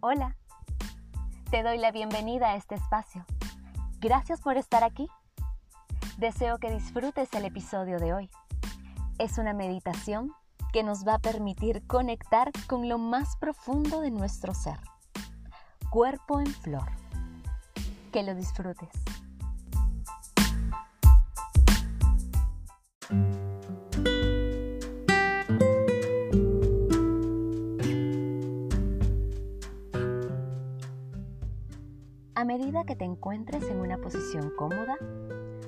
Hola, te doy la bienvenida a este espacio. Gracias por estar aquí. Deseo que disfrutes el episodio de hoy. Es una meditación que nos va a permitir conectar con lo más profundo de nuestro ser. Cuerpo en flor. Que lo disfrutes. A medida que te encuentres en una posición cómoda,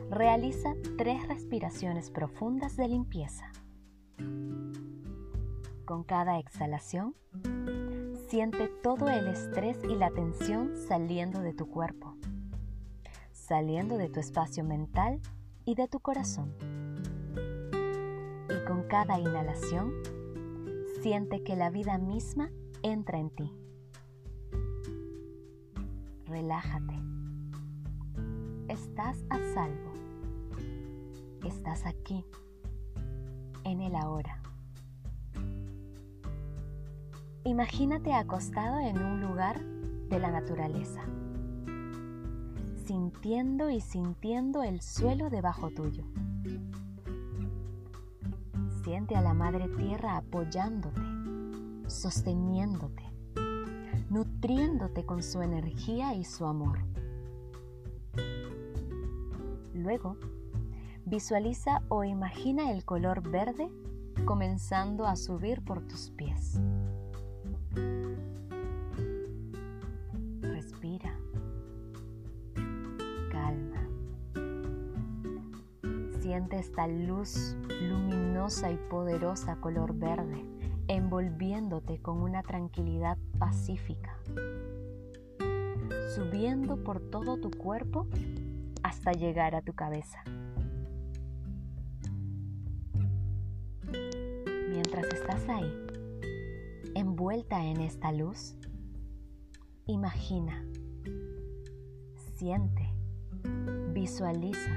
realiza tres respiraciones profundas de limpieza. Con cada exhalación, siente todo el estrés y la tensión saliendo de tu cuerpo, saliendo de tu espacio mental y de tu corazón. Y con cada inhalación, siente que la vida misma entra en ti relájate. Estás a salvo. Estás aquí, en el ahora. Imagínate acostado en un lugar de la naturaleza, sintiendo y sintiendo el suelo debajo tuyo. Siente a la Madre Tierra apoyándote, sosteniéndote nutriéndote con su energía y su amor. Luego, visualiza o imagina el color verde comenzando a subir por tus pies. Respira. Calma. Siente esta luz luminosa y poderosa color verde envolviéndote con una tranquilidad pacífica, subiendo por todo tu cuerpo hasta llegar a tu cabeza. Mientras estás ahí, envuelta en esta luz, imagina, siente, visualiza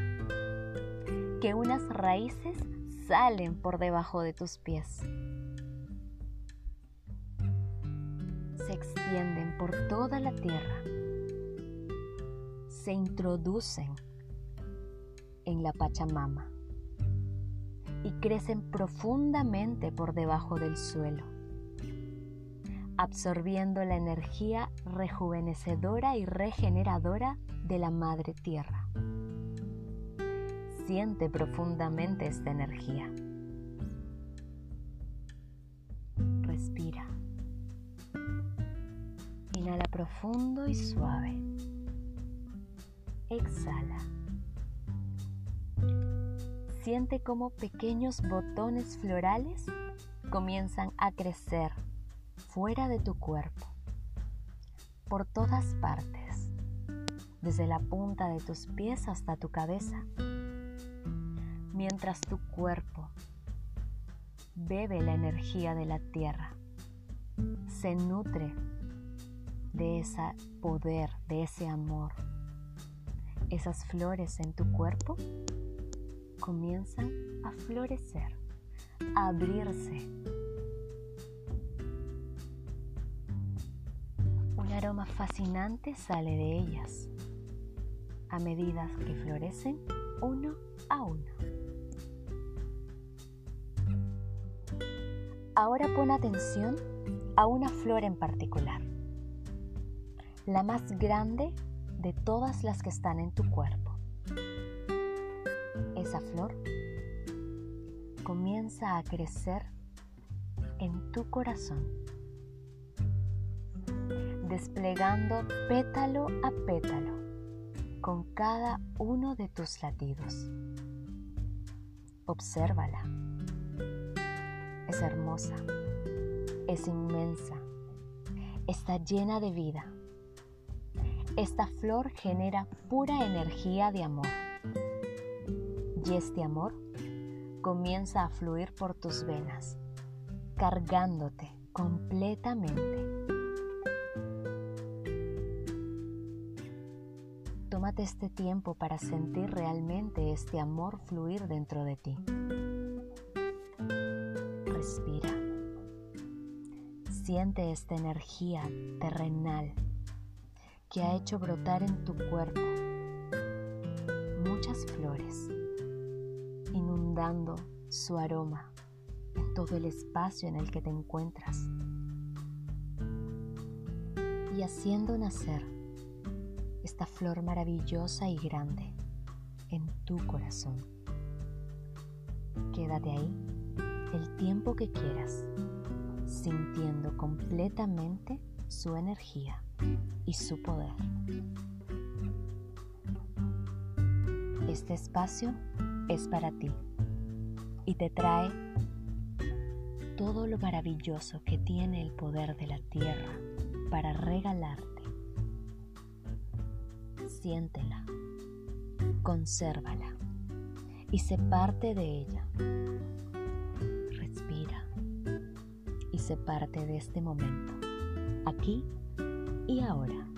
que unas raíces salen por debajo de tus pies se extienden por toda la tierra, se introducen en la Pachamama y crecen profundamente por debajo del suelo, absorbiendo la energía rejuvenecedora y regeneradora de la Madre Tierra. Siente profundamente esta energía. Inhala profundo y suave. Exhala. Siente cómo pequeños botones florales comienzan a crecer fuera de tu cuerpo, por todas partes, desde la punta de tus pies hasta tu cabeza, mientras tu cuerpo bebe la energía de la tierra, se nutre de ese poder, de ese amor. Esas flores en tu cuerpo comienzan a florecer, a abrirse. Un aroma fascinante sale de ellas a medida que florecen uno a uno. Ahora pon atención a una flor en particular la más grande de todas las que están en tu cuerpo. Esa flor comienza a crecer en tu corazón, desplegando pétalo a pétalo con cada uno de tus latidos. Obsérvala. Es hermosa, es inmensa, está llena de vida esta flor genera pura energía de amor. Y este amor comienza a fluir por tus venas, cargándote completamente. Tómate este tiempo para sentir realmente este amor fluir dentro de ti. Respira. Siente esta energía terrenal que ha hecho brotar en tu cuerpo muchas flores, inundando su aroma en todo el espacio en el que te encuentras y haciendo nacer esta flor maravillosa y grande en tu corazón. Quédate ahí el tiempo que quieras, sintiendo completamente su energía y su poder. Este espacio es para ti y te trae todo lo maravilloso que tiene el poder de la tierra para regalarte. Siéntela, consérvala y sé parte de ella. Respira y sé parte de este momento, aquí y ahora.